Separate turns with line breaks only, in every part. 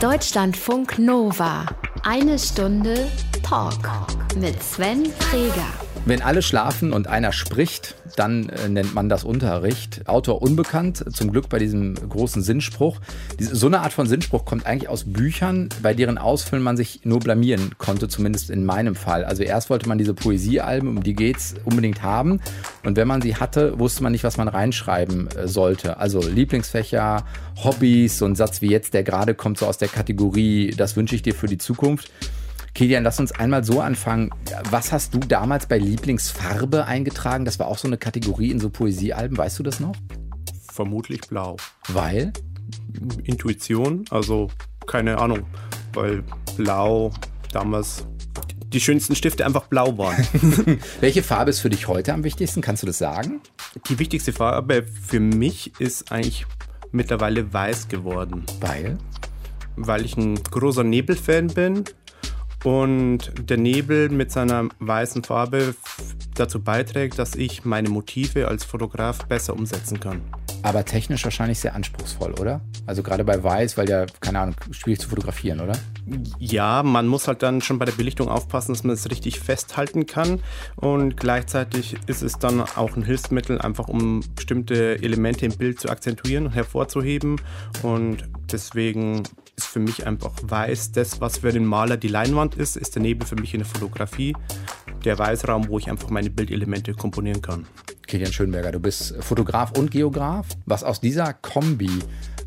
Deutschlandfunk Nova. Eine Stunde Talk mit Sven Freger.
Wenn alle schlafen und einer spricht, dann äh, nennt man das Unterricht. Autor unbekannt, zum Glück bei diesem großen Sinnspruch. Diese, so eine Art von Sinnspruch kommt eigentlich aus Büchern, bei deren Ausfüllen man sich nur blamieren konnte, zumindest in meinem Fall. Also erst wollte man diese Poesiealben, um die geht's, unbedingt haben. Und wenn man sie hatte, wusste man nicht, was man reinschreiben äh, sollte. Also Lieblingsfächer, Hobbys, so ein Satz wie jetzt, der gerade kommt so aus der Kategorie, das wünsche ich dir für die Zukunft. Kilian, lass uns einmal so anfangen. Was hast du damals bei Lieblingsfarbe eingetragen? Das war auch so eine Kategorie in so Poesiealben. Weißt du das noch?
Vermutlich blau.
Weil?
Intuition, also keine Ahnung, weil blau damals die schönsten Stifte einfach blau waren.
Welche Farbe ist für dich heute am wichtigsten? Kannst du das sagen?
Die wichtigste Farbe für mich ist eigentlich mittlerweile weiß geworden.
Weil?
Weil ich ein großer Nebelfan bin und der Nebel mit seiner weißen Farbe dazu beiträgt, dass ich meine Motive als Fotograf besser umsetzen kann.
Aber technisch wahrscheinlich sehr anspruchsvoll, oder? Also gerade bei Weiß, weil ja, keine Ahnung, schwierig zu fotografieren, oder?
Ja, man muss halt dann schon bei der Belichtung aufpassen, dass man es richtig festhalten kann. Und gleichzeitig ist es dann auch ein Hilfsmittel, einfach um bestimmte Elemente im Bild zu akzentuieren und hervorzuheben. Und deswegen ist für mich einfach weiß. Das, was für den Maler die Leinwand ist, ist der Nebel für mich in der Fotografie. Der Weißraum, wo ich einfach meine Bildelemente komponieren kann.
Kilian Schönberger, du bist Fotograf und Geograf. Was aus dieser Kombi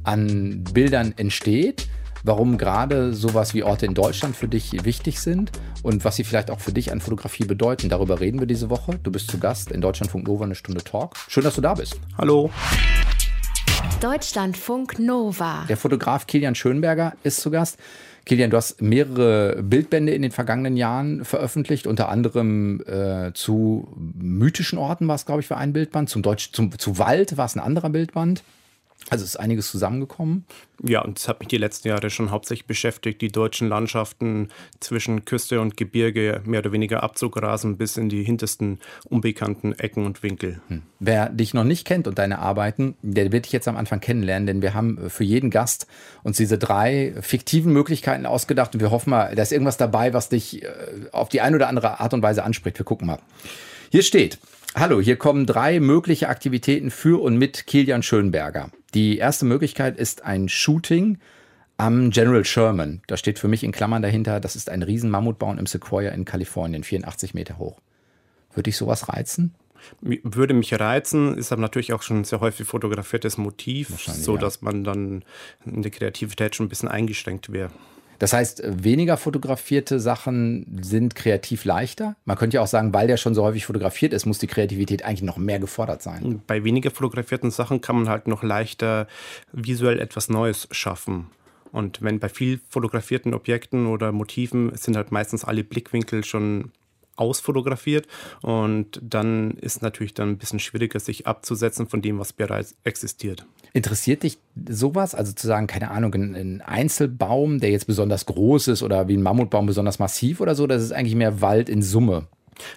an Bildern entsteht, warum gerade sowas wie Orte in Deutschland für dich wichtig sind und was sie vielleicht auch für dich an Fotografie bedeuten. Darüber reden wir diese Woche. Du bist zu Gast in Deutschlandfunk Nova eine Stunde Talk. Schön, dass du da bist.
Hallo.
Deutschlandfunk Nova.
Der Fotograf Kilian Schönberger ist zu Gast. Kilian, du hast mehrere Bildbände in den vergangenen Jahren veröffentlicht, unter anderem äh, zu mythischen Orten war es, glaube ich, für ein Bildband, zum Deutsch, zum, zu Wald war es ein anderer Bildband. Also ist einiges zusammengekommen.
Ja, und das hat mich die letzten Jahre schon hauptsächlich beschäftigt, die deutschen Landschaften zwischen Küste und Gebirge mehr oder weniger abzugrasen bis in die hintersten unbekannten Ecken und Winkel. Hm.
Wer dich noch nicht kennt und deine Arbeiten, der wird dich jetzt am Anfang kennenlernen, denn wir haben für jeden Gast uns diese drei fiktiven Möglichkeiten ausgedacht und wir hoffen mal, da ist irgendwas dabei, was dich äh, auf die eine oder andere Art und Weise anspricht. Wir gucken mal. Hier steht, Hallo, hier kommen drei mögliche Aktivitäten für und mit Kilian Schönberger. Die erste Möglichkeit ist ein Shooting am General Sherman. Da steht für mich in Klammern dahinter, das ist ein riesen Mammutbaum im Sequoia in Kalifornien, 84 Meter hoch. Würde dich sowas reizen?
Würde mich reizen, ist aber natürlich auch schon ein sehr häufig fotografiertes Motiv, so dass ja. man dann in der Kreativität schon ein bisschen eingeschränkt wäre.
Das heißt, weniger fotografierte Sachen sind kreativ leichter. Man könnte ja auch sagen, weil der schon so häufig fotografiert ist, muss die Kreativität eigentlich noch mehr gefordert sein.
Bei weniger fotografierten Sachen kann man halt noch leichter visuell etwas Neues schaffen. Und wenn bei viel fotografierten Objekten oder Motiven sind halt meistens alle Blickwinkel schon ausfotografiert und dann ist natürlich dann ein bisschen schwieriger, sich abzusetzen von dem, was bereits existiert.
Interessiert dich sowas? Also zu sagen, keine Ahnung, ein Einzelbaum, der jetzt besonders groß ist oder wie ein Mammutbaum besonders massiv oder so, das ist eigentlich mehr Wald in Summe?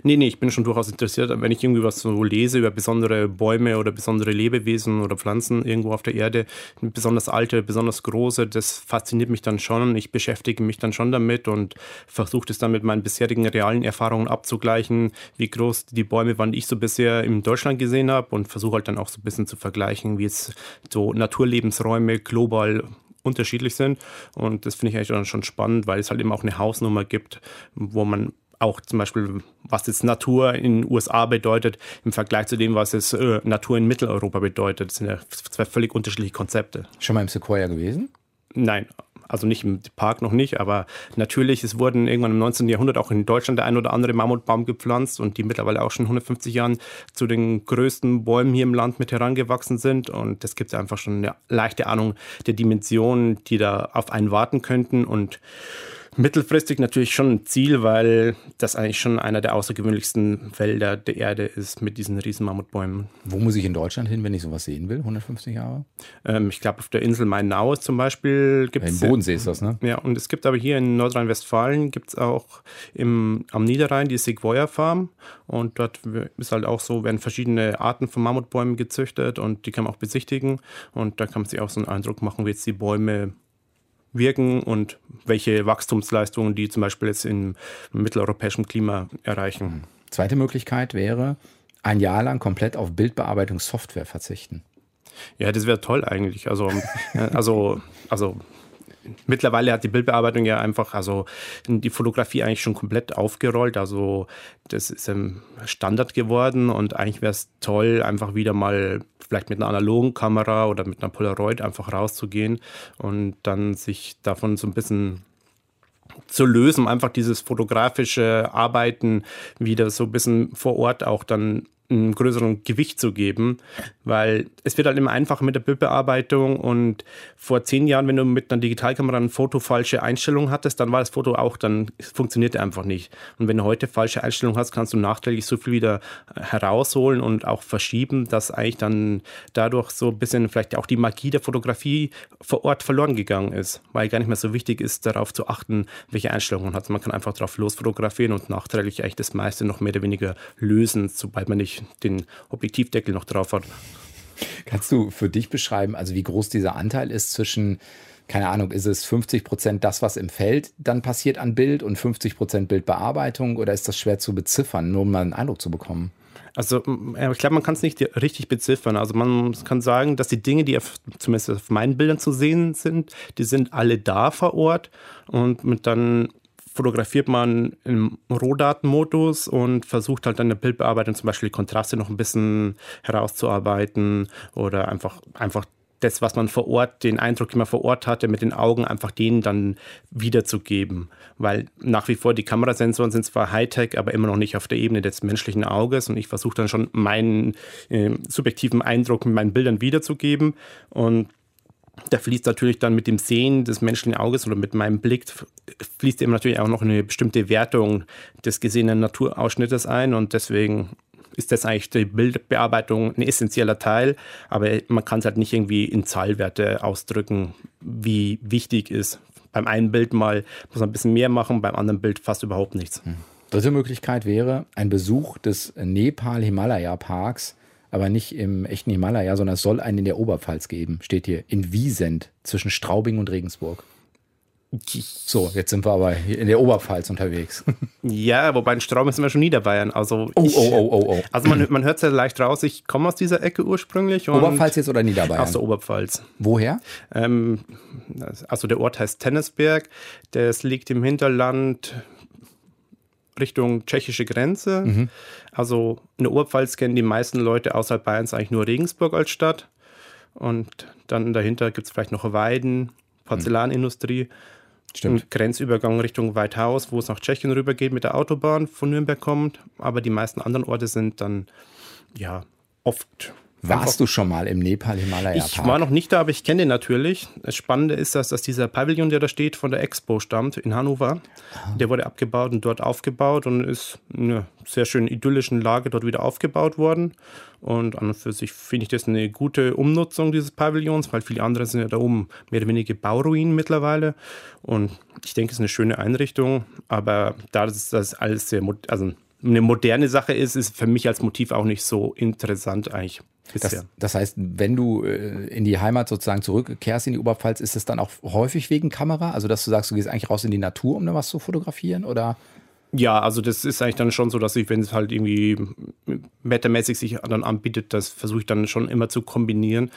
Nee, nee, ich bin schon durchaus interessiert, wenn ich irgendwie was so lese über besondere Bäume oder besondere Lebewesen oder Pflanzen irgendwo auf der Erde, besonders alte, besonders große, das fasziniert mich dann schon. Ich beschäftige mich dann schon damit und versuche das dann mit meinen bisherigen realen Erfahrungen abzugleichen, wie groß die Bäume waren, die ich so bisher in Deutschland gesehen habe und versuche halt dann auch so ein bisschen zu vergleichen, wie jetzt so Naturlebensräume global unterschiedlich sind. Und das finde ich eigentlich dann schon spannend, weil es halt eben auch eine Hausnummer gibt, wo man auch zum Beispiel, was jetzt Natur in den USA bedeutet, im Vergleich zu dem, was es äh, Natur in Mitteleuropa bedeutet. Das sind ja zwei völlig unterschiedliche Konzepte.
Schon mal im Sequoia gewesen?
Nein, also nicht im Park noch nicht, aber natürlich, es wurden irgendwann im 19. Jahrhundert auch in Deutschland der ein oder andere Mammutbaum gepflanzt und die mittlerweile auch schon 150 Jahren zu den größten Bäumen hier im Land mit herangewachsen sind. Und das gibt einfach schon eine leichte Ahnung der Dimensionen, die da auf einen warten könnten. Und mittelfristig natürlich schon ein Ziel, weil das eigentlich schon einer der außergewöhnlichsten Wälder der Erde ist mit diesen riesen Mammutbäumen.
Wo muss ich in Deutschland hin, wenn ich sowas sehen will, 150 Jahre?
Ähm, ich glaube, auf der Insel Mainau zum Beispiel gibt
es... Im Bodensee ist das, ne?
Ja, und es gibt aber hier in Nordrhein-Westfalen gibt es auch im, am Niederrhein die Sequoia Farm und dort ist halt auch so, werden verschiedene Arten von Mammutbäumen gezüchtet und die kann man auch besichtigen und da kann man sich auch so einen Eindruck machen, wie jetzt die Bäume wirken und welche Wachstumsleistungen die zum Beispiel jetzt im mitteleuropäischen Klima erreichen.
Zweite Möglichkeit wäre, ein Jahr lang komplett auf Bildbearbeitungssoftware verzichten.
Ja, das wäre toll eigentlich. Also, also, also mittlerweile hat die Bildbearbeitung ja einfach, also die Fotografie eigentlich schon komplett aufgerollt. Also das ist ein Standard geworden und eigentlich wäre es toll, einfach wieder mal vielleicht mit einer analogen Kamera oder mit einer Polaroid einfach rauszugehen und dann sich davon so ein bisschen zu lösen, einfach dieses fotografische Arbeiten wieder so ein bisschen vor Ort auch dann einen größeren Gewicht zu geben, weil es wird halt immer einfacher mit der Bildbearbeitung und vor zehn Jahren, wenn du mit einer Digitalkamera ein Foto falsche Einstellungen hattest, dann war das Foto auch, dann funktionierte einfach nicht. Und wenn du heute falsche Einstellungen hast, kannst du nachträglich so viel wieder herausholen und auch verschieben, dass eigentlich dann dadurch so ein bisschen vielleicht auch die Magie der Fotografie vor Ort verloren gegangen ist, weil gar nicht mehr so wichtig ist, darauf zu achten, welche Einstellungen man hat. Man kann einfach drauf losfotografieren und nachträglich eigentlich das meiste noch mehr oder weniger lösen, sobald man nicht den Objektivdeckel noch drauf hat.
Kannst du für dich beschreiben, also wie groß dieser Anteil ist zwischen, keine Ahnung, ist es 50 Prozent das, was im Feld dann passiert an Bild und 50 Prozent Bildbearbeitung oder ist das schwer zu beziffern, nur um mal einen Eindruck zu bekommen?
Also ich glaube, man kann es nicht richtig beziffern. Also man kann sagen, dass die Dinge, die auf, zumindest auf meinen Bildern zu sehen sind, die sind alle da vor Ort und mit dann fotografiert man im Rohdatenmodus und versucht halt dann in der Bildbearbeitung zum Beispiel die Kontraste noch ein bisschen herauszuarbeiten oder einfach, einfach das, was man vor Ort, den Eindruck, den man vor Ort hatte, mit den Augen einfach denen dann wiederzugeben. Weil nach wie vor die Kamerasensoren sind zwar Hightech, aber immer noch nicht auf der Ebene des menschlichen Auges und ich versuche dann schon meinen äh, subjektiven Eindruck mit meinen Bildern wiederzugeben und da fließt natürlich dann mit dem Sehen des menschlichen Auges oder mit meinem Blick fließt eben natürlich auch noch eine bestimmte Wertung des gesehenen Naturausschnittes ein und deswegen ist das eigentlich die Bildbearbeitung ein essentieller Teil, aber man kann es halt nicht irgendwie in Zahlwerte ausdrücken, wie wichtig ist. Beim einen Bild mal muss man ein bisschen mehr machen, beim anderen Bild fast überhaupt nichts. Hm.
Dritte Möglichkeit wäre ein Besuch des Nepal-Himalaya-Parks aber nicht im echten Himalaya, sondern es soll einen in der Oberpfalz geben, steht hier, in Wiesent zwischen Straubing und Regensburg. So, jetzt sind wir aber in der Oberpfalz unterwegs.
Ja, wobei in Straubing sind wir schon Niederbayern. Also
oh, ich, oh, oh, oh, oh.
Also man, man hört es ja leicht raus, ich komme aus dieser Ecke ursprünglich.
Oberpfalz jetzt oder Niederbayern?
Aus der Oberpfalz.
Woher?
Ähm, also der Ort heißt Tennisberg. Das liegt im Hinterland Richtung tschechische Grenze. Mhm. Also in der Oberpfalz kennen die meisten Leute außerhalb Bayerns eigentlich nur Regensburg als Stadt. Und dann dahinter gibt es vielleicht noch Weiden, Porzellanindustrie. Stimmt. Grenzübergang Richtung Weithaus, wo es nach Tschechien rübergeht mit der Autobahn von Nürnberg kommt. Aber die meisten anderen Orte sind dann ja oft
warst du schon mal im Nepal-Himalaya-Park?
Ich war noch nicht da, aber ich kenne den natürlich. Das Spannende ist, dass, dass dieser Pavillon, der da steht, von der Expo stammt in Hannover. Aha. Der wurde abgebaut und dort aufgebaut und ist in einer sehr schön idyllischen Lage dort wieder aufgebaut worden. Und an und für sich finde ich das eine gute Umnutzung dieses Pavillons, weil viele andere sind ja da oben mehr oder weniger Bauruinen mittlerweile. Und ich denke, es ist eine schöne Einrichtung, aber da das, das alles sehr, also eine moderne Sache ist, ist für mich als Motiv auch nicht so interessant eigentlich.
Das, das, heißt, wenn du äh, in die Heimat sozusagen zurückkehrst in die Oberpfalz, ist es dann auch häufig wegen Kamera? Also, dass du sagst, du gehst eigentlich raus in die Natur, um da was zu fotografieren? Oder?
Ja, also das ist eigentlich dann schon so, dass ich, wenn es halt irgendwie wettermäßig sich dann anbietet, das versuche ich dann schon immer zu kombinieren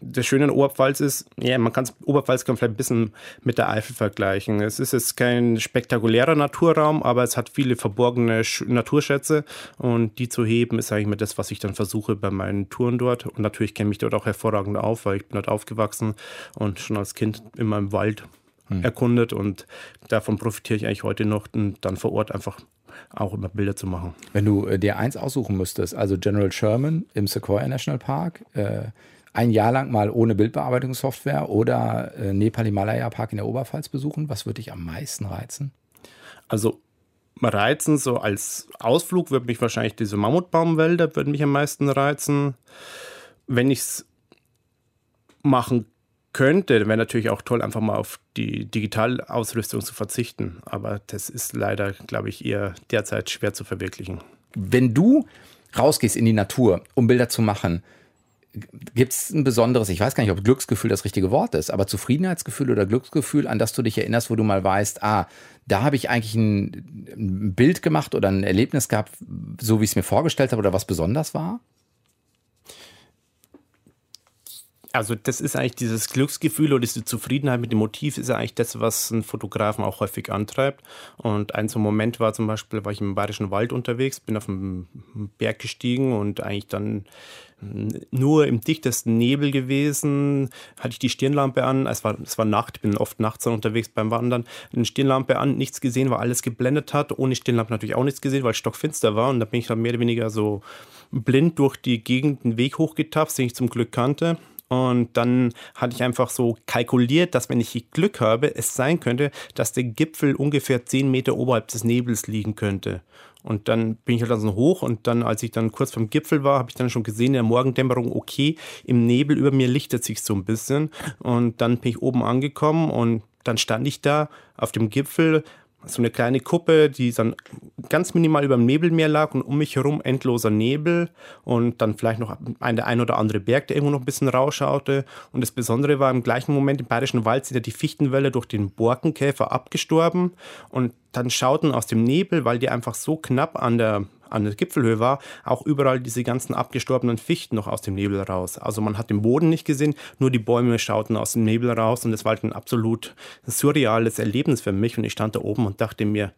das Schöne in Oberpfalz ist, ja, man kann Oberpfalz kann vielleicht ein bisschen mit der Eifel vergleichen. Es ist jetzt kein spektakulärer Naturraum, aber es hat viele verborgene Naturschätze und die zu heben ist eigentlich das, was ich dann versuche bei meinen Touren dort. Und natürlich kenne ich mich dort auch hervorragend auf, weil ich bin dort aufgewachsen und schon als Kind immer im Wald hm. erkundet und davon profitiere ich eigentlich heute noch und dann vor Ort einfach auch immer Bilder zu machen.
Wenn du äh, dir eins aussuchen müsstest, also General Sherman im Sequoia National Park, äh, ein Jahr lang mal ohne Bildbearbeitungssoftware oder äh, Nepal Himalaya Park in der Oberpfalz besuchen? Was würde dich am meisten reizen?
Also reizen, so als Ausflug würde mich wahrscheinlich diese Mammutbaumwälder würden mich am meisten reizen. Wenn ich es machen könnte, wäre natürlich auch toll, einfach mal auf die Digitalausrüstung zu verzichten. Aber das ist leider, glaube ich, eher derzeit schwer zu verwirklichen.
Wenn du rausgehst in die Natur, um Bilder zu machen, Gibt es ein besonderes, ich weiß gar nicht, ob Glücksgefühl das richtige Wort ist, aber Zufriedenheitsgefühl oder Glücksgefühl, an das du dich erinnerst, wo du mal weißt, ah, da habe ich eigentlich ein, ein Bild gemacht oder ein Erlebnis gehabt, so wie ich es mir vorgestellt habe oder was besonders war?
Also das ist eigentlich dieses Glücksgefühl oder diese Zufriedenheit mit dem Motiv ist eigentlich das, was einen Fotografen auch häufig antreibt. Und ein so Moment war zum Beispiel, war ich im Bayerischen Wald unterwegs, bin auf einen Berg gestiegen und eigentlich dann nur im dichtesten Nebel gewesen, hatte ich die Stirnlampe an, es war, es war Nacht, bin oft nachts unterwegs beim Wandern, eine Stirnlampe an, nichts gesehen, weil alles geblendet hat, ohne Stirnlampe natürlich auch nichts gesehen, weil es stockfinster war. Und da bin ich dann mehr oder weniger so blind durch die Gegend den Weg hochgetapst, den ich zum Glück kannte. Und dann hatte ich einfach so kalkuliert, dass wenn ich Glück habe, es sein könnte, dass der Gipfel ungefähr 10 Meter oberhalb des Nebels liegen könnte. Und dann bin ich halt dann so hoch und dann, als ich dann kurz vom Gipfel war, habe ich dann schon gesehen in der Morgendämmerung, okay, im Nebel über mir lichtet sich so ein bisschen. Und dann bin ich oben angekommen und dann stand ich da auf dem Gipfel, so eine kleine Kuppe, die dann ganz minimal über dem Nebelmeer lag und um mich herum endloser Nebel und dann vielleicht noch ein, der ein oder andere Berg, der irgendwo noch ein bisschen rausschaute. Und das Besondere war, im gleichen Moment im Bayerischen Wald sind ja die Fichtenwelle durch den Borkenkäfer abgestorben und dann schauten aus dem Nebel, weil die einfach so knapp an der an der Gipfelhöhe war, auch überall diese ganzen abgestorbenen Fichten noch aus dem Nebel raus. Also man hat den Boden nicht gesehen, nur die Bäume schauten aus dem Nebel raus und es war halt ein absolut surreales Erlebnis für mich und ich stand da oben und dachte mir,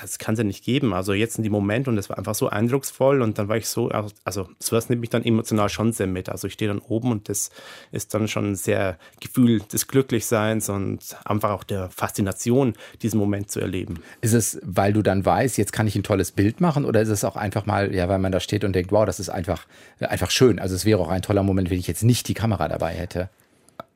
das kann es ja nicht geben. Also jetzt in dem Moment und es war einfach so eindrucksvoll und dann war ich so, also sowas nimmt mich dann emotional schon sehr mit. Also ich stehe dann oben und das ist dann schon ein sehr Gefühl des Glücklichseins und einfach auch der Faszination, diesen Moment zu erleben.
Ist es, weil du dann weißt, jetzt kann ich ein tolles Bild machen oder ist es auch einfach mal, ja, weil man da steht und denkt, wow, das ist einfach, einfach schön. Also es wäre auch ein toller Moment, wenn ich jetzt nicht die Kamera dabei hätte.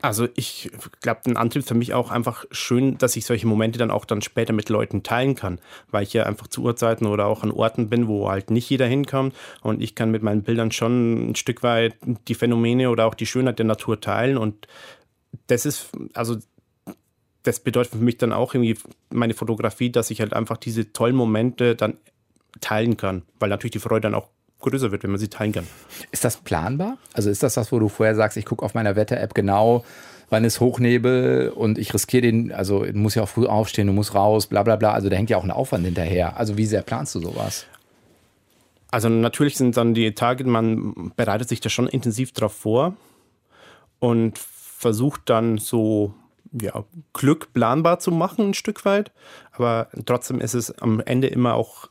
Also ich glaube, ein Antrieb für mich auch einfach schön, dass ich solche Momente dann auch dann später mit Leuten teilen kann, weil ich ja einfach zu Uhrzeiten oder auch an Orten bin, wo halt nicht jeder hinkommt und ich kann mit meinen Bildern schon ein Stück weit die Phänomene oder auch die Schönheit der Natur teilen und das ist, also das bedeutet für mich dann auch irgendwie meine Fotografie, dass ich halt einfach diese tollen Momente dann teilen kann, weil natürlich die Freude dann auch größer wird, wenn man sie teilen kann.
Ist das planbar? Also ist das das, wo du vorher sagst, ich gucke auf meiner Wetter-App genau, wann ist Hochnebel und ich riskiere den, also du musst ja auch früh aufstehen, du musst raus, bla bla bla. Also da hängt ja auch ein Aufwand hinterher. Also wie sehr planst du sowas?
Also natürlich sind dann die Tage, man bereitet sich da schon intensiv drauf vor und versucht dann so ja, Glück planbar zu machen, ein Stück weit. Aber trotzdem ist es am Ende immer auch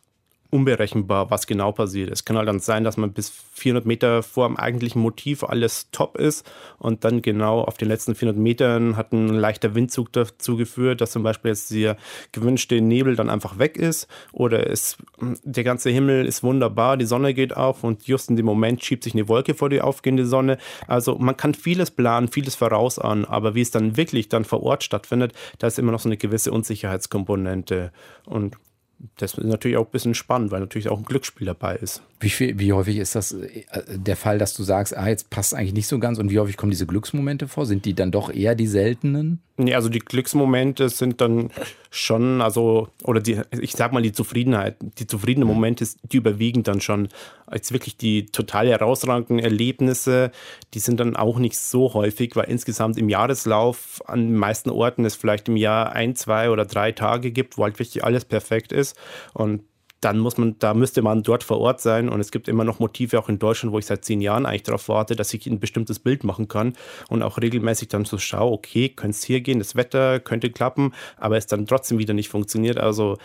unberechenbar, was genau passiert. Es kann halt dann sein, dass man bis 400 Meter vor dem eigentlichen Motiv alles top ist und dann genau auf den letzten 400 Metern hat ein leichter Windzug dazu geführt, dass zum Beispiel jetzt der gewünschte Nebel dann einfach weg ist oder es, der ganze Himmel ist wunderbar, die Sonne geht auf und just in dem Moment schiebt sich eine Wolke vor die aufgehende Sonne. Also man kann vieles planen, vieles vorausahnen, aber wie es dann wirklich dann vor Ort stattfindet, da ist immer noch so eine gewisse Unsicherheitskomponente und das ist natürlich auch ein bisschen spannend, weil natürlich auch ein Glücksspiel dabei ist.
Wie, viel, wie häufig ist das äh, der Fall, dass du sagst, ah, jetzt passt eigentlich nicht so ganz und wie häufig kommen diese Glücksmomente vor? Sind die dann doch eher die seltenen?
Nee, also die Glücksmomente sind dann schon, also, oder die, ich sag mal, die Zufriedenheit, die zufriedenen Momente, die überwiegen dann schon. Als wirklich die total herausragenden Erlebnisse, die sind dann auch nicht so häufig, weil insgesamt im Jahreslauf an den meisten Orten es vielleicht im Jahr ein, zwei oder drei Tage gibt, wo halt wirklich alles perfekt ist. Und dann muss man, da müsste man dort vor Ort sein. Und es gibt immer noch Motive auch in Deutschland, wo ich seit zehn Jahren eigentlich darauf warte, dass ich ein bestimmtes Bild machen kann und auch regelmäßig dann so schaue, okay, könnte es hier gehen, das Wetter könnte klappen, aber es dann trotzdem wieder nicht funktioniert. Also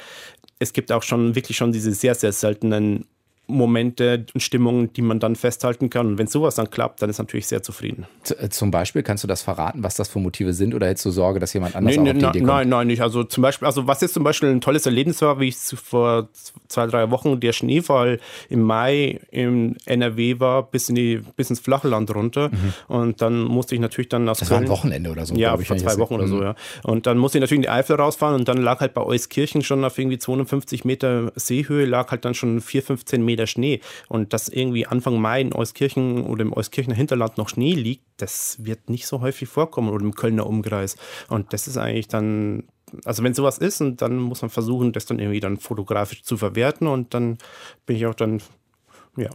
es gibt auch schon wirklich schon diese sehr, sehr seltenen Momente und Stimmungen, die man dann festhalten kann. Und wenn sowas dann klappt, dann ist natürlich sehr zufrieden.
Äh, zum Beispiel, kannst du das verraten, was das für Motive sind oder hättest du Sorge, dass jemand anders nee, auch
nee, auf die Idee kommt? Nein, nein, nicht. Also zum Beispiel, also was jetzt zum Beispiel ein tolles Erlebnis war, wie ich vor zwei, drei Wochen der Schneefall im Mai im NRW war, bis, in die, bis ins Flachland runter. Mhm. Und dann musste ich natürlich dann
aus Das Köln, war ein Wochenende oder so.
Ja, vor zwei Wochen oder so, mhm. ja. Und dann musste ich natürlich in die Eifel rausfahren und dann lag halt bei Euskirchen schon auf irgendwie 250 Meter Seehöhe, lag halt dann schon 4, 15 Meter Schnee. Und dass irgendwie Anfang Mai in Euskirchen oder im Euskirchener Hinterland noch Schnee liegt, das wird nicht so häufig vorkommen oder im Kölner Umkreis. Und das ist eigentlich dann also wenn sowas ist, und dann muss man versuchen, das dann irgendwie dann fotografisch zu verwerten und dann bin ich auch dann, ja,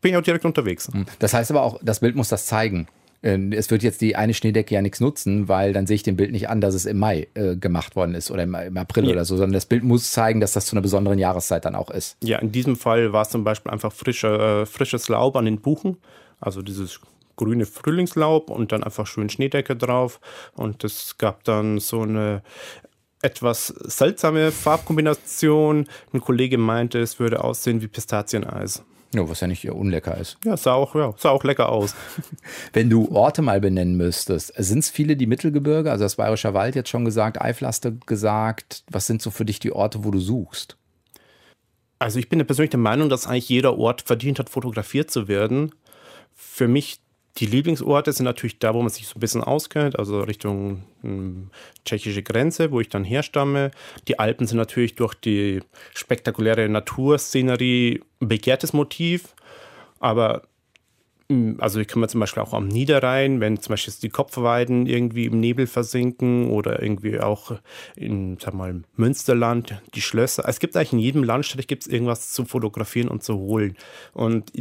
bin ich auch direkt unterwegs.
Das heißt aber auch, das Bild muss das zeigen. Äh, es wird jetzt die eine Schneedecke ja nichts nutzen, weil dann sehe ich dem Bild nicht an, dass es im Mai äh, gemacht worden ist oder im, im April ja. oder so, sondern das Bild muss zeigen, dass das zu einer besonderen Jahreszeit dann auch ist.
Ja, in diesem Fall war es zum Beispiel einfach frische, äh, frisches Laub an den Buchen, also dieses grüne Frühlingslaub und dann einfach schön Schneedecke drauf und es gab dann so eine etwas seltsame Farbkombination. Ein Kollege meinte, es würde aussehen wie Pistazieneis.
Ja, was ja nicht unlecker ist.
Ja, sah auch, ja, sah auch lecker aus.
Wenn du Orte mal benennen müsstest, sind es viele die Mittelgebirge? Also das Bayerischer Wald jetzt schon gesagt, du gesagt. Was sind so für dich die Orte, wo du suchst?
Also ich bin persönlich der Meinung, dass eigentlich jeder Ort verdient hat, fotografiert zu werden. Für mich die Lieblingsorte sind natürlich da, wo man sich so ein bisschen auskennt, also Richtung hm, tschechische Grenze, wo ich dann herstamme. Die Alpen sind natürlich durch die spektakuläre Naturszenerie ein begehrtes Motiv, aber hm, also ich kann mir zum Beispiel auch am Niederrhein, wenn zum Beispiel die Kopfweiden irgendwie im Nebel versinken oder irgendwie auch in, sag mal, Münsterland, die Schlösser. Es gibt eigentlich in jedem Landstrich gibt es irgendwas zu fotografieren und zu holen. Und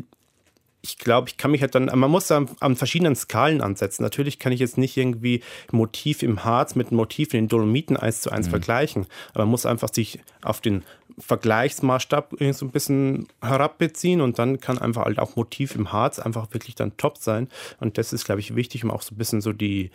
ich glaube, ich kann mich halt dann, man muss an, an, verschiedenen Skalen ansetzen. Natürlich kann ich jetzt nicht irgendwie Motiv im Harz mit Motiv in den Dolomiten eins zu eins mhm. vergleichen, aber man muss einfach sich auf den Vergleichsmaßstab so ein bisschen herabbeziehen und dann kann einfach halt auch Motiv im Harz einfach wirklich dann top sein. Und das ist, glaube ich, wichtig, um auch so ein bisschen so die,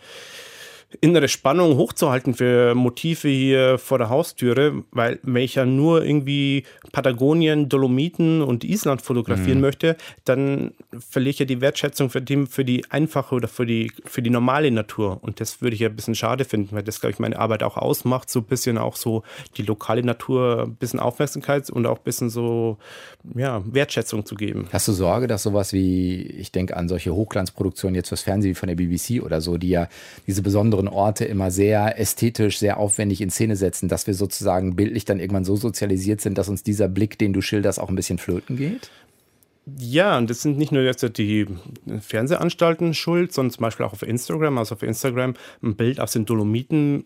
innere Spannung hochzuhalten für Motive hier vor der Haustüre, weil wenn ich ja nur irgendwie Patagonien, Dolomiten und Island fotografieren mhm. möchte, dann verliere ich ja die Wertschätzung für die, für die einfache oder für die, für die normale Natur. Und das würde ich ja ein bisschen schade finden, weil das, glaube ich, meine Arbeit auch ausmacht, so ein bisschen auch so die lokale Natur ein bisschen Aufmerksamkeit und auch ein bisschen so ja, Wertschätzung zu geben.
Hast du Sorge, dass sowas wie, ich denke an solche Hochglanzproduktionen jetzt fürs Fernsehen wie von der BBC oder so, die ja diese besondere besonderen Orte immer sehr ästhetisch, sehr aufwendig in Szene setzen, dass wir sozusagen bildlich dann irgendwann so sozialisiert sind, dass uns dieser Blick, den du schilderst, auch ein bisschen flöten geht?
Ja, und das sind nicht nur jetzt die Fernsehanstalten schuld, sondern zum Beispiel auch auf Instagram. Also auf Instagram ein Bild aus den Dolomiten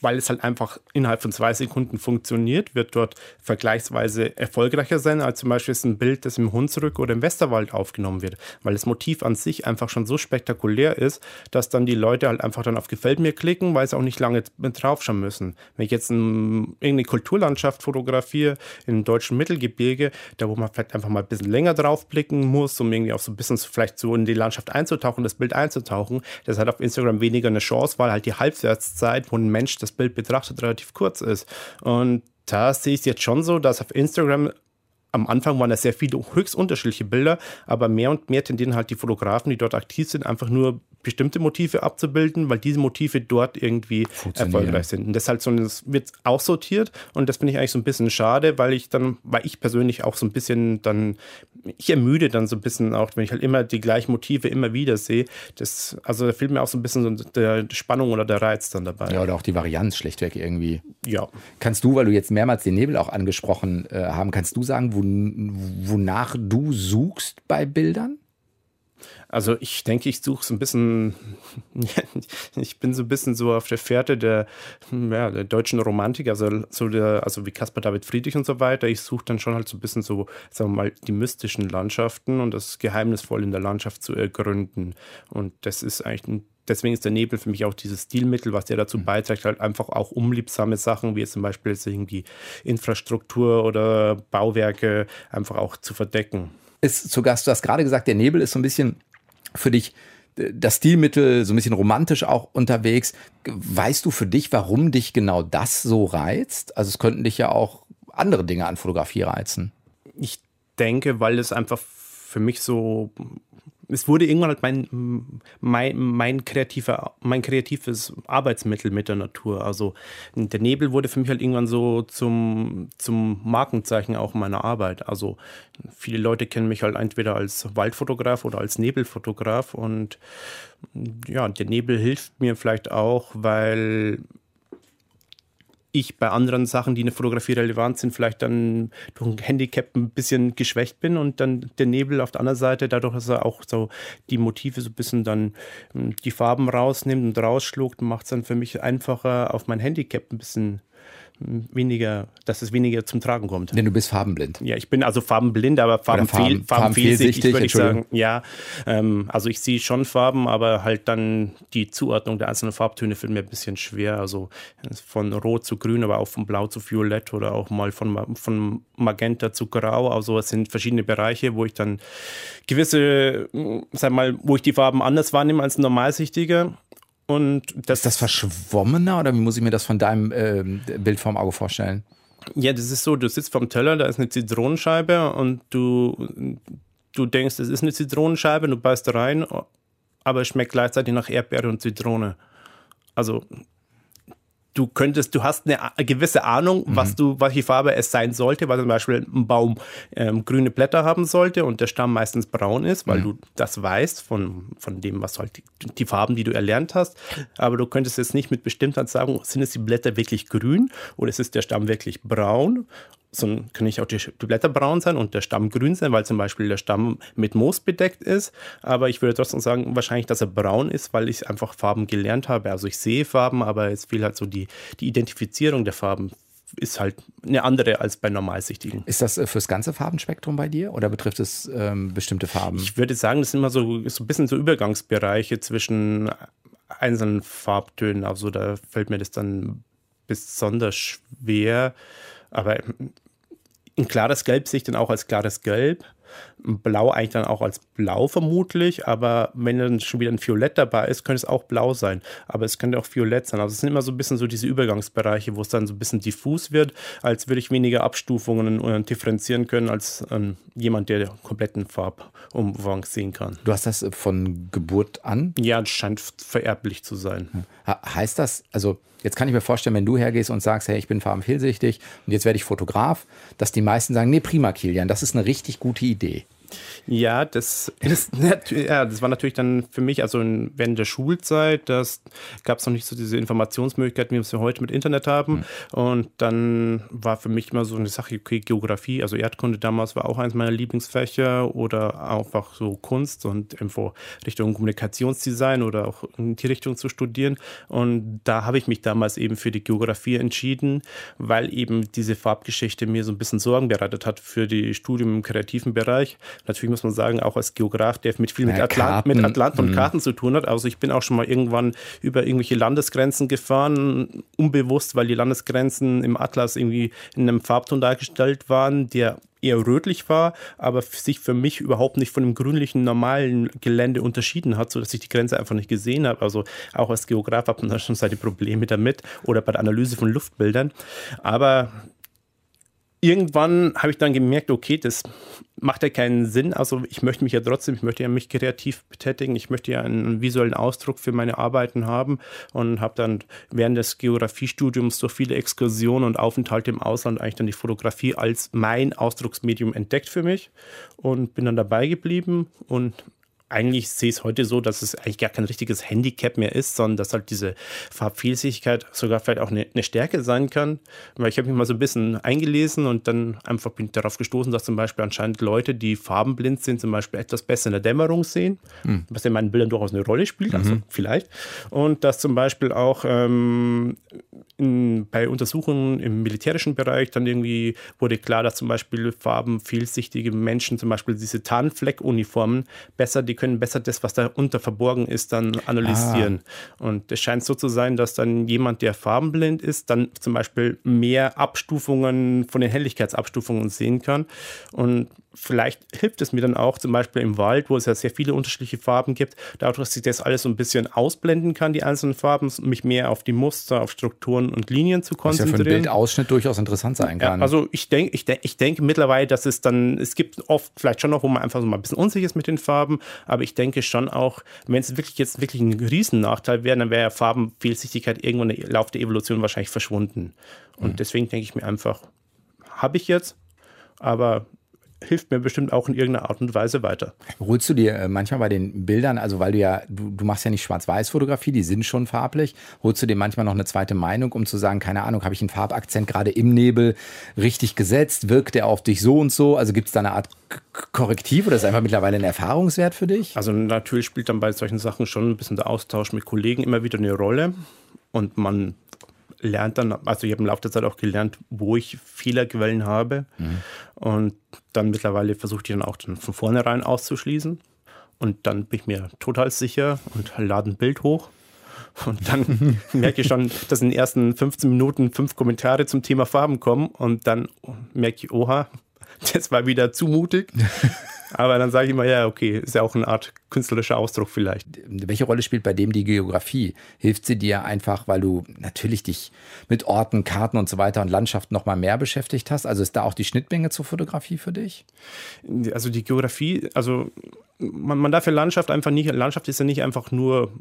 weil es halt einfach innerhalb von zwei Sekunden funktioniert, wird dort vergleichsweise erfolgreicher sein, als zum Beispiel ein Bild, das im Hunsrück oder im Westerwald aufgenommen wird, weil das Motiv an sich einfach schon so spektakulär ist, dass dann die Leute halt einfach dann auf Gefällt mir klicken, weil sie auch nicht lange draufschauen müssen. Wenn ich jetzt ein, irgendeine Kulturlandschaft fotografiere im deutschen Mittelgebirge, da wo man vielleicht einfach mal ein bisschen länger draufblicken muss, um irgendwie auch so ein bisschen vielleicht so in die Landschaft einzutauchen, das Bild einzutauchen, das hat auf Instagram weniger eine Chance, weil halt die Halbwertszeit, wo ein Mensch das Bild betrachtet, relativ kurz ist. Und da sehe ich es jetzt schon so, dass auf Instagram am Anfang waren da sehr viele höchst unterschiedliche Bilder, aber mehr und mehr tendieren halt die Fotografen, die dort aktiv sind, einfach nur bestimmte Motive abzubilden, weil diese Motive dort irgendwie erfolgreich sind. Und deshalb so, das wird aussortiert und das finde ich eigentlich so ein bisschen schade, weil ich dann, weil ich persönlich auch so ein bisschen dann, ich ermüde dann so ein bisschen auch, wenn ich halt immer die gleichen Motive immer wieder sehe. Das, also da fehlt mir auch so ein bisschen so der Spannung oder der Reiz dann dabei.
Ja, oder auch die Varianz schlichtweg irgendwie.
Ja.
Kannst du, weil du jetzt mehrmals den Nebel auch angesprochen äh, haben, kannst du sagen, wo, wonach du suchst bei Bildern?
Also ich denke, ich suche so ein bisschen, ich bin so ein bisschen so auf der Fährte der, ja, der deutschen Romantik, also so der, also wie Caspar David Friedrich und so weiter. Ich suche dann schon halt so ein bisschen so, sagen wir mal, die mystischen Landschaften und das Geheimnisvoll in der Landschaft zu ergründen. Und das ist eigentlich ein deswegen ist der Nebel für mich auch dieses Stilmittel, was der dazu mhm. beiträgt, halt einfach auch unliebsame Sachen, wie zum Beispiel irgendwie Infrastruktur oder Bauwerke einfach auch zu verdecken.
Ist Gast, du hast gerade gesagt, der Nebel ist so ein bisschen für dich äh, das Stilmittel, so ein bisschen romantisch auch unterwegs. Weißt du für dich, warum dich genau das so reizt? Also es könnten dich ja auch andere Dinge an Fotografie reizen.
Ich denke, weil es einfach für mich so es wurde irgendwann halt mein, mein, mein, kreativer, mein kreatives Arbeitsmittel mit der Natur. Also der Nebel wurde für mich halt irgendwann so zum, zum Markenzeichen auch meiner Arbeit. Also viele Leute kennen mich halt entweder als Waldfotograf oder als Nebelfotograf und ja, der Nebel hilft mir vielleicht auch, weil ich bei anderen Sachen, die in der Fotografie relevant sind, vielleicht dann durch ein Handicap ein bisschen geschwächt bin und dann der Nebel auf der anderen Seite, dadurch, dass er auch so die Motive so ein bisschen dann hm, die Farben rausnimmt und rausschluckt, macht es dann für mich einfacher, auf mein Handicap ein bisschen weniger, dass es weniger zum Tragen kommt.
Denn du bist farbenblind.
Ja, ich bin also farbenblind, aber farbenfehl,
Farben, farbenfehlsichtig,
würde ich sagen. Ja, ähm, also ich sehe schon Farben, aber halt dann die Zuordnung der einzelnen Farbtöne fällt mir ein bisschen schwer. Also von Rot zu Grün, aber auch von Blau zu Violett oder auch mal von, von Magenta zu Grau. Also es sind verschiedene Bereiche, wo ich dann gewisse, sag mal, wo ich die Farben anders wahrnehme als ein Normalsichtiger. Und
das ist das verschwommener oder wie muss ich mir das von deinem äh, Bild vorm Auge vorstellen?
Ja, das ist so, du sitzt vorm Teller, da ist eine Zitronenscheibe und du, du denkst, es ist eine Zitronenscheibe, du beißt rein, aber es schmeckt gleichzeitig nach Erdbeere und Zitrone. Also du könntest, du hast eine gewisse Ahnung, mhm. was du, welche Farbe es sein sollte, weil zum Beispiel ein Baum ähm, grüne Blätter haben sollte und der Stamm meistens braun ist, weil mhm. du das weißt von, von dem, was halt die, die, Farben, die du erlernt hast. Aber du könntest jetzt nicht mit Bestimmtheit sagen, sind es die Blätter wirklich grün oder ist es der Stamm wirklich braun? So können nicht auch die, Blätter braun sein und der Stamm grün sein, weil zum Beispiel der Stamm mit Moos bedeckt ist. Aber ich würde trotzdem sagen, wahrscheinlich, dass er braun ist, weil ich einfach Farben gelernt habe. Also ich sehe Farben, aber es fehlt halt so die, die Identifizierung der Farben ist halt eine andere als bei Normalsichtigen.
Ist das äh, fürs ganze Farbenspektrum bei dir oder betrifft es ähm, bestimmte Farben?
Ich würde sagen, das sind immer so, so ein bisschen so Übergangsbereiche zwischen einzelnen Farbtönen. Also da fällt mir das dann besonders schwer aber ein klares Gelb sehe ich dann auch als klares Gelb. Blau eigentlich dann auch als blau vermutlich, aber wenn dann schon wieder ein Violett dabei ist, könnte es auch blau sein. Aber es könnte auch Violett sein. Also es sind immer so ein bisschen so diese Übergangsbereiche, wo es dann so ein bisschen diffus wird, als würde ich weniger Abstufungen äh, differenzieren können als ähm, jemand, der den kompletten Farbumfang sehen kann.
Du hast das von Geburt an?
Ja, es scheint vererblich zu sein.
Heißt das, also Jetzt kann ich mir vorstellen, wenn du hergehst und sagst, hey, ich bin farbenvielsüchtig und jetzt werde ich Fotograf, dass die meisten sagen, nee, prima, Kilian, das ist eine richtig gute Idee.
Ja, das ist ja, das war natürlich dann für mich, also während der Schulzeit, das gab es noch nicht so diese Informationsmöglichkeiten, wie wir es heute mit Internet haben. Mhm. Und dann war für mich immer so eine Sache, okay, Geografie, also Erdkunde damals war auch eines meiner Lieblingsfächer oder einfach so Kunst und irgendwo Richtung Kommunikationsdesign oder auch in die Richtung zu studieren. Und da habe ich mich damals eben für die Geografie entschieden, weil eben diese Farbgeschichte mir so ein bisschen Sorgen bereitet hat für die Studium im kreativen Bereich. Natürlich muss man sagen, auch als Geograf, der mit viel mit, ja, Atlant, mit Atlanten und mhm. Karten zu tun hat. Also ich bin auch schon mal irgendwann über irgendwelche Landesgrenzen gefahren, unbewusst, weil die Landesgrenzen im Atlas irgendwie in einem Farbton dargestellt waren, der eher rötlich war, aber sich für mich überhaupt nicht von dem grünlichen normalen Gelände unterschieden hat, sodass ich die Grenze einfach nicht gesehen habe. Also auch als Geograf habe ich da schon seine Probleme damit oder bei der Analyse von Luftbildern. Aber irgendwann habe ich dann gemerkt, okay, das macht ja keinen Sinn. Also ich möchte mich ja trotzdem, ich möchte ja mich kreativ betätigen, ich möchte ja einen visuellen Ausdruck für meine Arbeiten haben und habe dann während des Geografiestudiums durch viele Exkursionen und Aufenthalte im Ausland eigentlich dann die Fotografie als mein Ausdrucksmedium entdeckt für mich und bin dann dabei geblieben und eigentlich sehe ich es heute so, dass es eigentlich gar kein richtiges Handicap mehr ist, sondern dass halt diese Farbvielfältigkeit sogar vielleicht auch eine, eine Stärke sein kann. Weil ich habe mich mal so ein bisschen eingelesen und dann einfach bin ich darauf gestoßen, dass zum Beispiel anscheinend Leute, die farbenblind sind, zum Beispiel etwas besser in der Dämmerung sehen, mhm. was in meinen Bildern durchaus eine Rolle spielt, also mhm. vielleicht. Und dass zum Beispiel auch ähm, in, bei Untersuchungen im militärischen Bereich dann irgendwie wurde klar, dass zum Beispiel farbenvielsichtige Menschen, zum Beispiel diese Tarnfleckuniformen, besser die können besser das, was darunter verborgen ist, dann analysieren. Ah. Und es scheint so zu sein, dass dann jemand, der farbenblind ist, dann zum Beispiel mehr Abstufungen von den Helligkeitsabstufungen sehen kann. Und vielleicht hilft es mir dann auch, zum Beispiel im Wald, wo es ja sehr viele unterschiedliche Farben gibt, dadurch, dass ich das alles so ein bisschen ausblenden kann, die einzelnen Farben, mich mehr auf die Muster, auf Strukturen und Linien zu konzentrieren. Was ja für
einen Bildausschnitt durchaus interessant sein kann.
Ja, also ich denke ich denk, ich denk mittlerweile, dass es dann, es gibt oft vielleicht schon noch, wo man einfach so mal ein bisschen unsicher ist mit den Farben, aber ich denke schon auch, wenn es wirklich jetzt wirklich ein Riesennachteil wäre, dann wäre ja Farbenfehlsichtigkeit irgendwann im Laufe der Evolution wahrscheinlich verschwunden. Und mhm. deswegen denke ich mir einfach, habe ich jetzt, aber hilft mir bestimmt auch in irgendeiner Art und Weise weiter.
Holst du dir äh, manchmal bei den Bildern, also weil du ja, du, du machst ja nicht Schwarz-Weiß-Fotografie, die sind schon farblich, holst du dir manchmal noch eine zweite Meinung, um zu sagen, keine Ahnung, habe ich einen Farbakzent gerade im Nebel richtig gesetzt, wirkt der auf dich so und so? Also gibt es da eine Art Korrektiv oder ist einfach mittlerweile ein Erfahrungswert für dich?
Also natürlich spielt dann bei solchen Sachen schon ein bisschen der Austausch mit Kollegen immer wieder eine Rolle und man lernt dann, also ich habe im Laufe der Zeit auch gelernt, wo ich Fehlerquellen habe. Mhm. Und dann mittlerweile versuche ich dann auch dann von vornherein auszuschließen. Und dann bin ich mir total sicher und lade ein Bild hoch. Und dann merke ich schon, dass in den ersten 15 Minuten fünf Kommentare zum Thema Farben kommen. Und dann merke ich, oha, das war wieder zu mutig. Aber dann sage ich immer, ja, okay, ist ja auch eine Art künstlerischer Ausdruck vielleicht.
Welche Rolle spielt bei dem die Geografie? Hilft sie dir einfach, weil du natürlich dich mit Orten, Karten und so weiter und Landschaften noch mal mehr beschäftigt hast? Also ist da auch die Schnittmenge zur Fotografie für dich?
Also die Geografie, also man, man darf ja Landschaft einfach nicht, Landschaft ist ja nicht einfach nur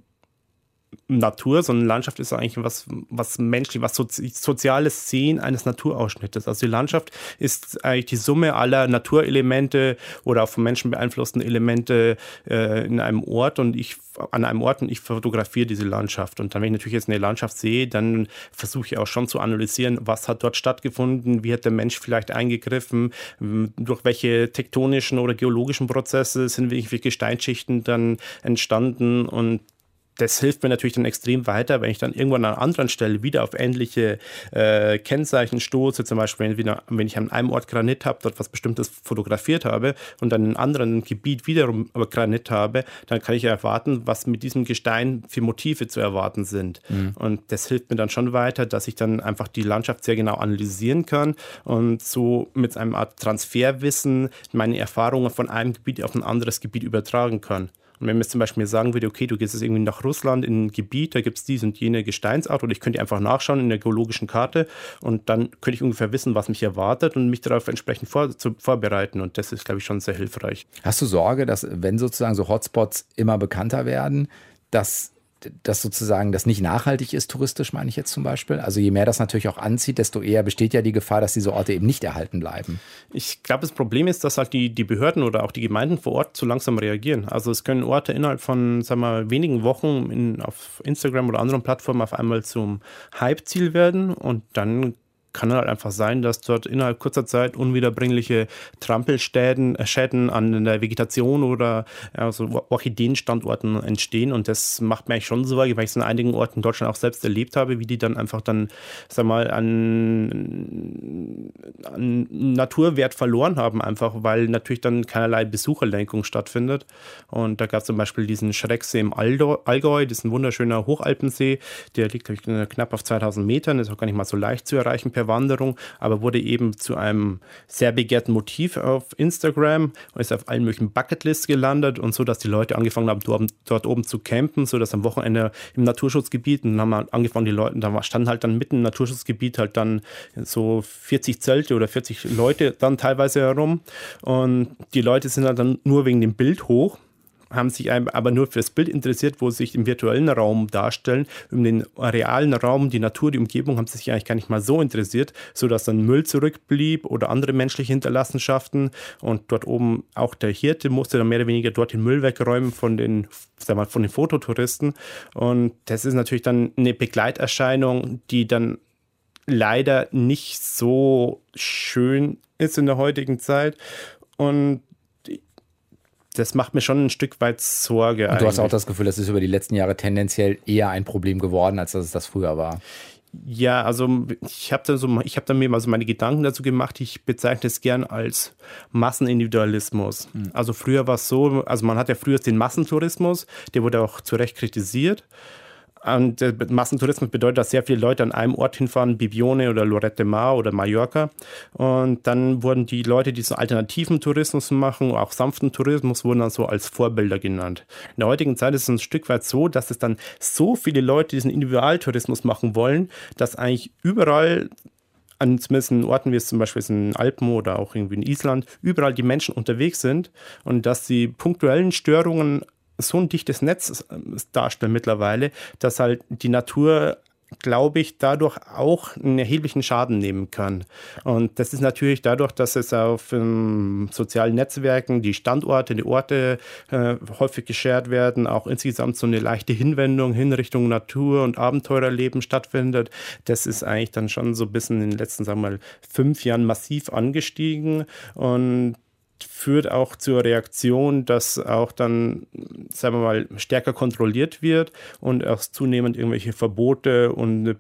Natur, sondern Landschaft ist eigentlich was, was menschlich, was sozi soziales Sehen eines Naturausschnittes. Also die Landschaft ist eigentlich die Summe aller Naturelemente oder auch von Menschen beeinflussten Elemente äh, in einem Ort und ich an einem Ort und ich fotografiere diese Landschaft. Und dann, wenn ich natürlich jetzt eine Landschaft sehe, dann versuche ich auch schon zu analysieren, was hat dort stattgefunden, wie hat der Mensch vielleicht eingegriffen, durch welche tektonischen oder geologischen Prozesse sind welche Gesteinsschichten dann entstanden und das hilft mir natürlich dann extrem weiter, wenn ich dann irgendwann an einer anderen Stelle wieder auf ähnliche äh, Kennzeichen stoße, zum Beispiel wenn, ich an einem Ort Granit habe, dort was Bestimmtes fotografiert habe und dann in einem anderen Gebiet wiederum Granit habe, dann kann ich erwarten, was mit diesem Gestein für Motive zu erwarten sind. Mhm. Und das hilft mir dann schon weiter, dass ich dann einfach die Landschaft sehr genau analysieren kann und so mit einem Art Transferwissen meine Erfahrungen von einem Gebiet auf ein anderes Gebiet übertragen kann. Und wenn mir zum Beispiel sagen würde, okay, du gehst jetzt irgendwie nach Russland in ein Gebiet, da gibt es dies und jene Gesteinsart oder ich könnte einfach nachschauen in der geologischen Karte und dann könnte ich ungefähr wissen, was mich erwartet und mich darauf entsprechend vor, zu, vorbereiten. Und das ist, glaube ich, schon sehr hilfreich.
Hast du Sorge, dass wenn sozusagen so Hotspots immer bekannter werden, dass dass sozusagen das nicht nachhaltig ist, touristisch meine ich jetzt zum Beispiel. Also je mehr das natürlich auch anzieht, desto eher besteht ja die Gefahr, dass diese Orte eben nicht erhalten bleiben.
Ich glaube, das Problem ist, dass halt die, die Behörden oder auch die Gemeinden vor Ort zu langsam reagieren. Also es können Orte innerhalb von, sagen wir, wenigen Wochen in, auf Instagram oder anderen Plattformen auf einmal zum Hype-Ziel werden und dann kann halt einfach sein, dass dort innerhalb kurzer Zeit unwiederbringliche Trampelschäden äh, Schäden an der Vegetation oder also Orchideenstandorten entstehen. Und das macht mir eigentlich schon Sorge, weil ich es in einigen Orten in Deutschland auch selbst erlebt habe, wie die dann einfach dann, sag mal, an, an Naturwert verloren haben, einfach weil natürlich dann keinerlei Besucherlenkung stattfindet. Und da gab es zum Beispiel diesen Schrecksee im Allgäu, das ist ein wunderschöner Hochalpensee, der liegt, ich, knapp auf 2000 Metern, ist auch gar nicht mal so leicht zu erreichen per Wanderung, aber wurde eben zu einem sehr begehrten Motiv auf Instagram und ist auf allen möglichen Bucketlists gelandet und so, dass die Leute angefangen haben, dort, oben zu campen, so dass am Wochenende im Naturschutzgebiet und dann haben angefangen, die Leute, da standen halt dann mitten im Naturschutzgebiet halt dann so 40 Zelte oder 40 Leute dann teilweise herum. Und die Leute sind halt dann nur wegen dem Bild hoch haben sich aber nur für das Bild interessiert, wo sie sich im virtuellen Raum darstellen. Um den realen Raum, die Natur, die Umgebung haben sie sich eigentlich gar nicht mal so interessiert, sodass dann Müll zurückblieb oder andere menschliche Hinterlassenschaften. Und dort oben auch der Hirte musste dann mehr oder weniger dort den Müll wegräumen von den, sag mal, von den Fototouristen. Und das ist natürlich dann eine Begleiterscheinung, die dann leider nicht so schön ist in der heutigen Zeit. Und das macht mir schon ein Stück weit Sorge.
Und du eigentlich. hast auch das Gefühl, das ist über die letzten Jahre tendenziell eher ein Problem geworden, als dass es das früher war.
Ja, also ich habe da, so, hab da mir mal so meine Gedanken dazu gemacht. Ich bezeichne es gern als Massenindividualismus. Mhm. Also früher war es so, also man hat ja früher den Massentourismus, der wurde auch zu Recht kritisiert. Und der Massentourismus bedeutet, dass sehr viele Leute an einem Ort hinfahren, Bibione oder Lorette Mar oder Mallorca. Und dann wurden die Leute, die so alternativen Tourismus machen, auch sanften Tourismus, wurden dann so als Vorbilder genannt. In der heutigen Zeit ist es ein Stück weit so, dass es dann so viele Leute diesen Individualtourismus machen wollen, dass eigentlich überall an zumindest in Orten wie es zum Beispiel in Alpen oder auch irgendwie in Island, überall die Menschen unterwegs sind und dass die punktuellen Störungen so ein dichtes Netz äh, darstellen mittlerweile, dass halt die Natur glaube ich, dadurch auch einen erheblichen Schaden nehmen kann. Und das ist natürlich dadurch, dass es auf ähm, sozialen Netzwerken die Standorte, die Orte äh, häufig geshared werden, auch insgesamt so eine leichte Hinwendung hin Richtung Natur und Abenteurerleben stattfindet. Das ist eigentlich dann schon so ein bisschen in den letzten, sagen wir mal, fünf Jahren massiv angestiegen. Und führt auch zur Reaktion, dass auch dann, sagen wir mal, stärker kontrolliert wird und erst zunehmend irgendwelche Verbote und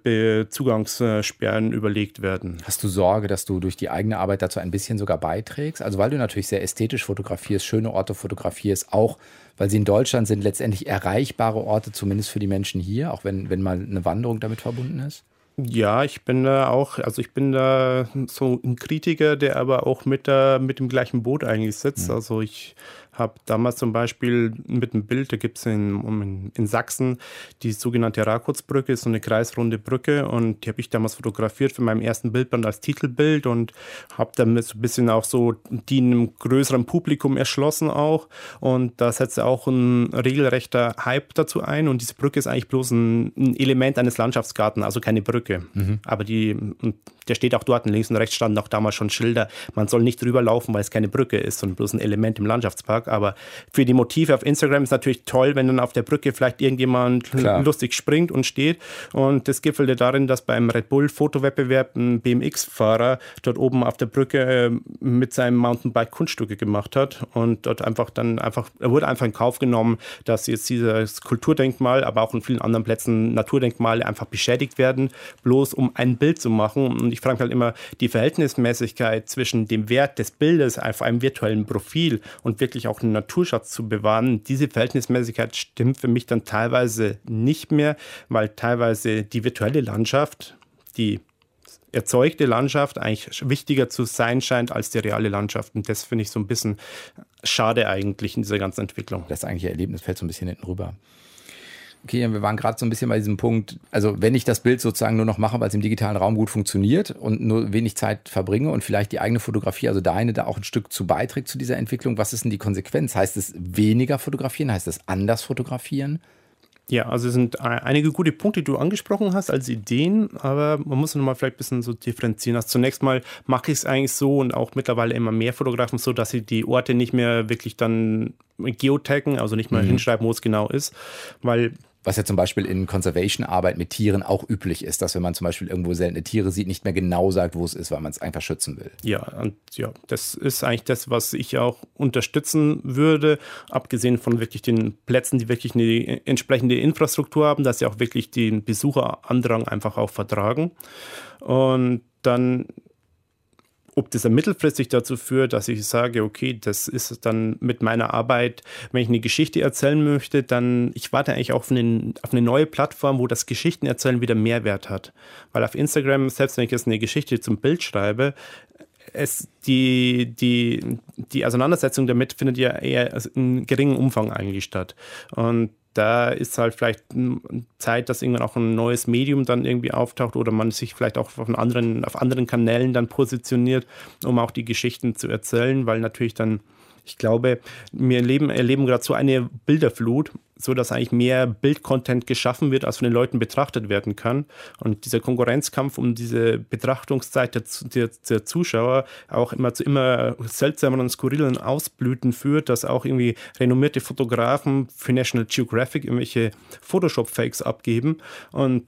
Zugangssperren überlegt werden.
Hast du Sorge, dass du durch die eigene Arbeit dazu ein bisschen sogar beiträgst? Also weil du natürlich sehr ästhetisch fotografierst, schöne Orte fotografierst, auch weil sie in Deutschland sind letztendlich erreichbare Orte, zumindest für die Menschen hier, auch wenn, wenn mal eine Wanderung damit verbunden ist?
Ja, ich bin da auch, also ich bin da so ein Kritiker, der aber auch mit, der, mit dem gleichen Boot eigentlich sitzt. Mhm. Also ich habe damals zum Beispiel mit einem Bild, da gibt es in, in, Sachsen die sogenannte Rakotsbrücke, so eine kreisrunde Brücke. Und die habe ich damals fotografiert für meinem ersten Bildband als Titelbild und habe damit so ein bisschen auch so die einem größeren Publikum erschlossen auch. Und da setzt auch ein regelrechter Hype dazu ein. Und diese Brücke ist eigentlich bloß ein, ein Element eines Landschaftsgartens, also keine Brücke, mhm. aber die, der steht auch dort, links und rechts standen auch damals schon Schilder, man soll nicht drüber laufen, weil es keine Brücke ist, sondern bloß ein Element im Landschaftspark aber für die Motive auf Instagram ist natürlich toll, wenn dann auf der Brücke vielleicht irgendjemand Klar. lustig springt und steht. Und das gipfelte darin, dass beim Red Bull Fotowettbewerb ein BMX-Fahrer dort oben auf der Brücke äh, mit seinem Mountainbike Kunststücke gemacht hat und dort einfach dann einfach, er wurde einfach in Kauf genommen, dass jetzt dieses Kulturdenkmal, aber auch in vielen anderen Plätzen Naturdenkmale einfach beschädigt werden, bloß um ein Bild zu machen. Und ich frage halt immer die Verhältnismäßigkeit zwischen dem Wert des Bildes auf einem virtuellen Profil und wirklich auch einen Naturschatz zu bewahren, diese Verhältnismäßigkeit stimmt für mich dann teilweise nicht mehr, weil teilweise die virtuelle Landschaft, die erzeugte Landschaft eigentlich wichtiger zu sein scheint als die reale Landschaft. Und das finde ich so ein bisschen schade eigentlich in dieser ganzen Entwicklung.
Das eigentliche Erlebnis fällt so ein bisschen hinten rüber. Okay, wir waren gerade so ein bisschen bei diesem Punkt, also wenn ich das Bild sozusagen nur noch mache, weil es im digitalen Raum gut funktioniert und nur wenig Zeit verbringe und vielleicht die eigene Fotografie, also deine, da auch ein Stück zu beiträgt zu dieser Entwicklung, was ist denn die Konsequenz? Heißt es weniger fotografieren? Heißt es anders fotografieren?
Ja, also es sind einige gute Punkte, die du angesprochen hast als Ideen, aber man muss nochmal vielleicht ein bisschen so differenzieren. Also zunächst mal mache ich es eigentlich so und auch mittlerweile immer mehr Fotografen so, dass sie die Orte nicht mehr wirklich dann geotaggen, also nicht mehr mhm. hinschreiben, wo es genau ist, weil
was ja zum Beispiel in Conservation-Arbeit mit Tieren auch üblich ist, dass wenn man zum Beispiel irgendwo seltene Tiere sieht, nicht mehr genau sagt, wo es ist, weil man es einfach schützen will.
Ja, und ja, das ist eigentlich das, was ich auch unterstützen würde, abgesehen von wirklich den Plätzen, die wirklich eine entsprechende Infrastruktur haben, dass sie auch wirklich den Besucherandrang einfach auch vertragen. Und dann ob das mittelfristig dazu führt, dass ich sage, okay, das ist dann mit meiner Arbeit, wenn ich eine Geschichte erzählen möchte, dann ich warte eigentlich auf, einen, auf eine neue Plattform, wo das Geschichtenerzählen wieder Mehrwert hat. Weil auf Instagram, selbst wenn ich jetzt eine Geschichte zum Bild schreibe, es, die, die, die Auseinandersetzung damit findet ja eher in geringem Umfang eigentlich statt. Und da ist halt vielleicht Zeit, dass irgendwann auch ein neues Medium dann irgendwie auftaucht oder man sich vielleicht auch auf anderen, auf anderen Kanälen dann positioniert, um auch die Geschichten zu erzählen, weil natürlich dann ich glaube, wir erleben, erleben gerade so eine Bilderflut, so dass eigentlich mehr Bildcontent geschaffen wird, als von den Leuten betrachtet werden kann. Und dieser Konkurrenzkampf um diese Betrachtungszeit der, der, der Zuschauer auch immer zu immer seltsameren und skurrilen Ausblüten führt, dass auch irgendwie renommierte Fotografen für National Geographic irgendwelche Photoshop-Fakes abgeben. Und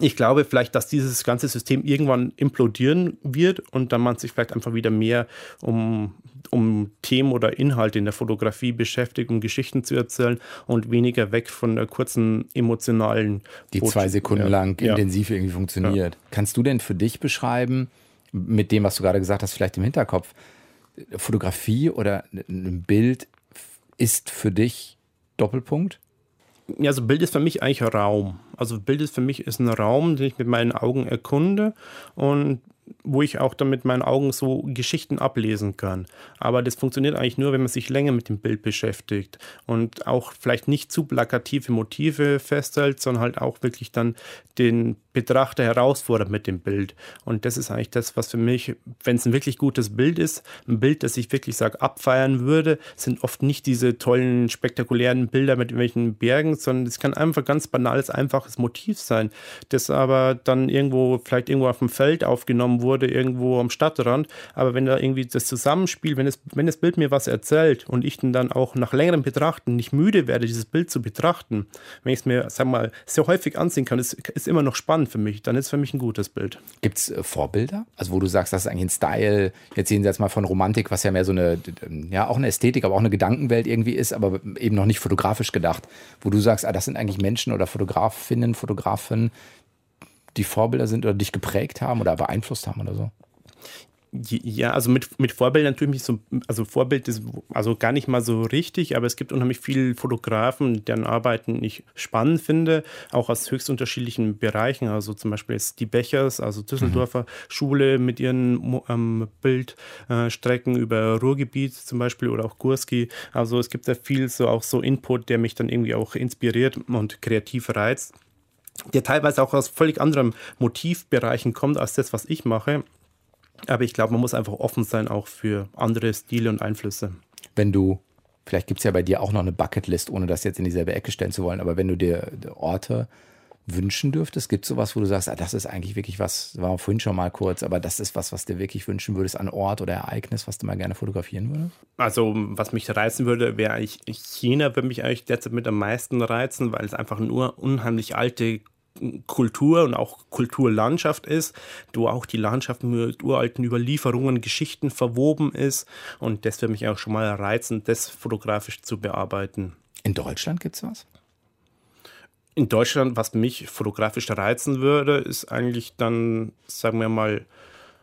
ich glaube vielleicht, dass dieses ganze System irgendwann implodieren wird und dann man sich vielleicht einfach wieder mehr um, um Themen oder Inhalte in der Fotografie beschäftigt, um Geschichten zu erzählen und weniger weg von der kurzen emotionalen.
Die Botschaft. zwei Sekunden ja. lang intensiv ja. irgendwie funktioniert. Ja. Kannst du denn für dich beschreiben, mit dem, was du gerade gesagt hast, vielleicht im Hinterkopf, Fotografie oder ein Bild ist für dich Doppelpunkt?
Ja, also Bild ist für mich eigentlich Raum. Also Bild ist für mich ist ein Raum, den ich mit meinen Augen erkunde und wo ich auch dann mit meinen Augen so Geschichten ablesen kann. Aber das funktioniert eigentlich nur, wenn man sich länger mit dem Bild beschäftigt und auch vielleicht nicht zu plakative Motive festhält, sondern halt auch wirklich dann den Betrachter herausfordert mit dem Bild. Und das ist eigentlich das, was für mich, wenn es ein wirklich gutes Bild ist, ein Bild, das ich wirklich sage, abfeiern würde, sind oft nicht diese tollen, spektakulären Bilder mit irgendwelchen Bergen, sondern es kann einfach ganz banales, einfaches Motiv sein, das aber dann irgendwo, vielleicht irgendwo auf dem Feld aufgenommen aufgenommen wurde irgendwo am Stadtrand. Aber wenn da irgendwie das Zusammenspiel, wenn, es, wenn das Bild mir was erzählt und ich dann auch nach längerem Betrachten nicht müde werde, dieses Bild zu betrachten, wenn ich es mir, sag mal, sehr häufig ansehen kann, ist, ist immer noch spannend für mich. Dann ist es für mich ein gutes Bild.
Gibt es äh, Vorbilder? Also wo du sagst, das ist eigentlich ein Style, jetzt sehen Sie jetzt mal von Romantik, was ja mehr so eine, ja auch eine Ästhetik, aber auch eine Gedankenwelt irgendwie ist, aber eben noch nicht fotografisch gedacht, wo du sagst, ah, das sind eigentlich Menschen oder Fotografinnen, Fotografen, die Vorbilder sind oder dich geprägt haben oder beeinflusst haben oder so?
Ja, also mit, mit Vorbild natürlich so, also Vorbild ist also gar nicht mal so richtig, aber es gibt unheimlich viele Fotografen, deren Arbeiten ich spannend finde, auch aus höchst unterschiedlichen Bereichen. Also zum Beispiel jetzt die Bechers, also Düsseldorfer mhm. Schule mit ihren ähm, Bildstrecken äh, über Ruhrgebiet zum Beispiel oder auch Gurski. Also es gibt da viel so auch so Input, der mich dann irgendwie auch inspiriert und kreativ reizt der teilweise auch aus völlig anderen Motivbereichen kommt als das, was ich mache. Aber ich glaube, man muss einfach offen sein auch für andere Stile und Einflüsse.
Wenn du, vielleicht gibt es ja bei dir auch noch eine Bucketlist, ohne das jetzt in dieselbe Ecke stellen zu wollen, aber wenn du dir Orte wünschen dürftest, gibt es sowas, wo du sagst, ah, das ist eigentlich wirklich was, war vorhin schon mal kurz, aber das ist was, was du wirklich wünschen würdest an Ort oder Ereignis, was du mal gerne fotografieren würdest?
Also, was mich reizen würde, wäre eigentlich China, würde mich eigentlich derzeit mit am meisten reizen, weil es einfach eine unheimlich alte Kultur und auch Kulturlandschaft ist, wo auch die Landschaft mit uralten Überlieferungen, Geschichten verwoben ist. Und das würde mich auch schon mal reizen, das fotografisch zu bearbeiten.
In Deutschland gibt es was?
In Deutschland, was mich fotografisch reizen würde, ist eigentlich dann, sagen wir mal,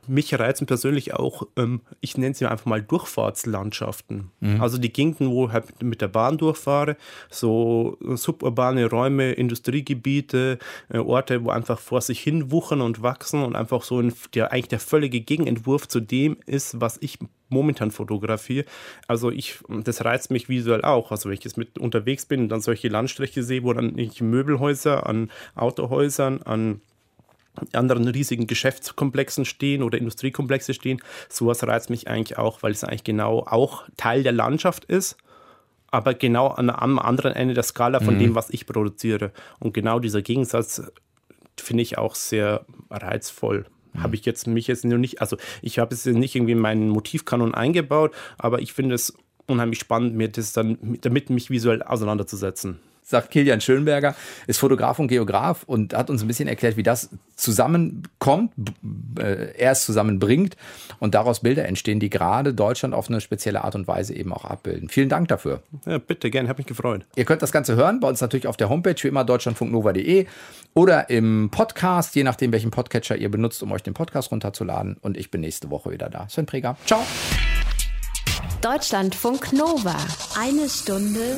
mich reizen persönlich auch, ähm, ich nenne sie einfach mal Durchfahrtslandschaften. Mhm. Also die Gegenden, wo ich halt mit der Bahn durchfahre, so suburbane Räume, Industriegebiete, äh, Orte, wo einfach vor sich hin wuchern und wachsen und einfach so ein, der, eigentlich der völlige Gegenentwurf zu dem ist, was ich momentan fotografiere. Also ich, das reizt mich visuell auch. Also wenn ich jetzt mit unterwegs bin und dann solche Landstriche sehe, wo dann ich Möbelhäuser an Autohäusern, an anderen riesigen Geschäftskomplexen stehen oder Industriekomplexe stehen. Sowas reizt mich eigentlich auch, weil es eigentlich genau auch Teil der Landschaft ist, aber genau an, am anderen Ende der Skala von mhm. dem, was ich produziere. Und genau dieser Gegensatz finde ich auch sehr reizvoll. Mhm. Habe ich jetzt mich jetzt nur nicht, also ich habe es nicht irgendwie in meinen Motivkanon eingebaut, aber ich finde es unheimlich spannend, mir das dann damit mich visuell auseinanderzusetzen
sagt Kilian Schönberger, ist Fotograf und Geograf und hat uns ein bisschen erklärt, wie das zusammenkommt, äh, er es zusammenbringt und daraus Bilder entstehen, die gerade Deutschland auf eine spezielle Art und Weise eben auch abbilden. Vielen Dank dafür.
Ja, bitte, gerne, habe mich gefreut.
Ihr könnt das Ganze hören, bei uns natürlich auf der Homepage, wie immer deutschlandfunknova.de oder im Podcast, je nachdem, welchen Podcatcher ihr benutzt, um euch den Podcast runterzuladen. Und ich bin nächste Woche wieder da. Sven Preger, ciao.
Deutschlandfunk Nova. Eine Stunde